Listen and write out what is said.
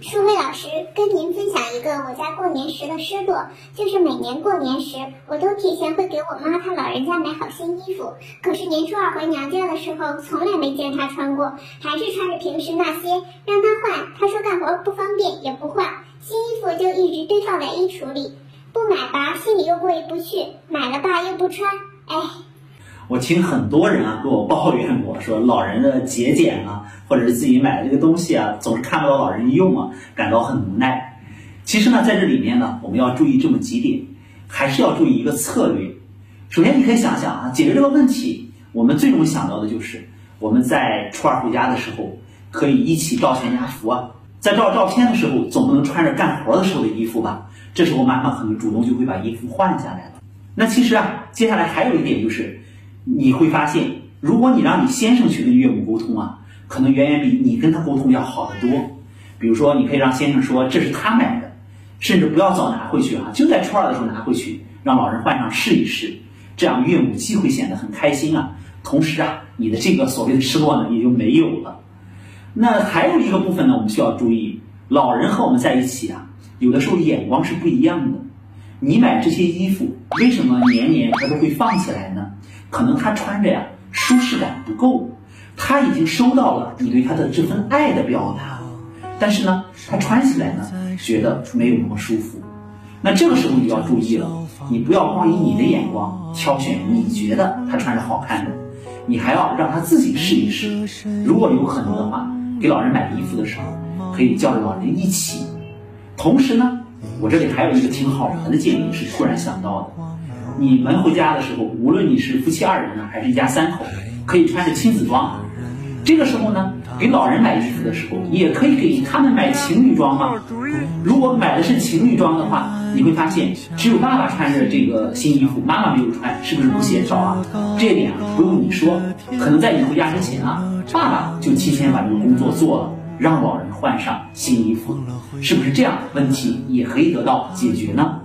舒慧老师跟您分享一个我家过年时的失落，就是每年过年时，我都提前会给我妈她老人家买好新衣服，可是年初二回娘家的时候，从来没见她穿过，还是穿着平时那些，让她换，她说干活不方便，也不换，新衣服就一直堆放在衣橱里，不买吧，心里又过意不去，买了吧又不穿，哎。我听很多人啊跟我抱怨过，说老人的节俭啊，或者是自己买的这个东西啊，总是看不到老人用啊，感到很无奈。其实呢，在这里面呢，我们要注意这么几点，还是要注意一个策略。首先，你可以想想啊，解决这个问题，我们最终想到的就是我们在初二回家的时候，可以一起照全家福啊。在照照片的时候，总不能穿着干活的时候的衣服吧？这时候妈妈可能主动就会把衣服换下来了。那其实啊，接下来还有一点就是。你会发现，如果你让你先生去跟岳母沟通啊，可能远远比你跟他沟通要好得多。比如说，你可以让先生说这是他买的，甚至不要早拿回去啊，就在初二的时候拿回去，让老人换上试一试，这样岳母既会显得很开心啊，同时啊，你的这个所谓的失落呢也就没有了。那还有一个部分呢，我们需要注意，老人和我们在一起啊，有的时候眼光是不一样的。你买这些衣服，为什么年年他都会放起来呢？可能他穿着呀，舒适感不够，他已经收到了你对他的这份爱的表达，但是呢，他穿起来呢，觉得没有那么舒服。那这个时候你要注意了，你不要光以你的眼光挑选你觉得他穿着好看的，你还要让他自己试一试。如果有可能的话，给老人买衣服的时候，可以叫着老人一起。同时呢，我这里还有一个挺好玩的建议，是突然想到的。你们回家的时候，无论你是夫妻二人呢，还是一家三口，可以穿着亲子装。这个时候呢，给老人买衣服的时候，也可以给他们买情侣装吗？如果买的是情侣装的话，你会发现只有爸爸穿着这个新衣服，妈妈没有穿，是不是不协调啊？这点啊，不用你说，可能在你回家之前啊，爸爸就提前把这个工作做了，让老人换上新衣服，是不是这样？问题也可以得到解决呢？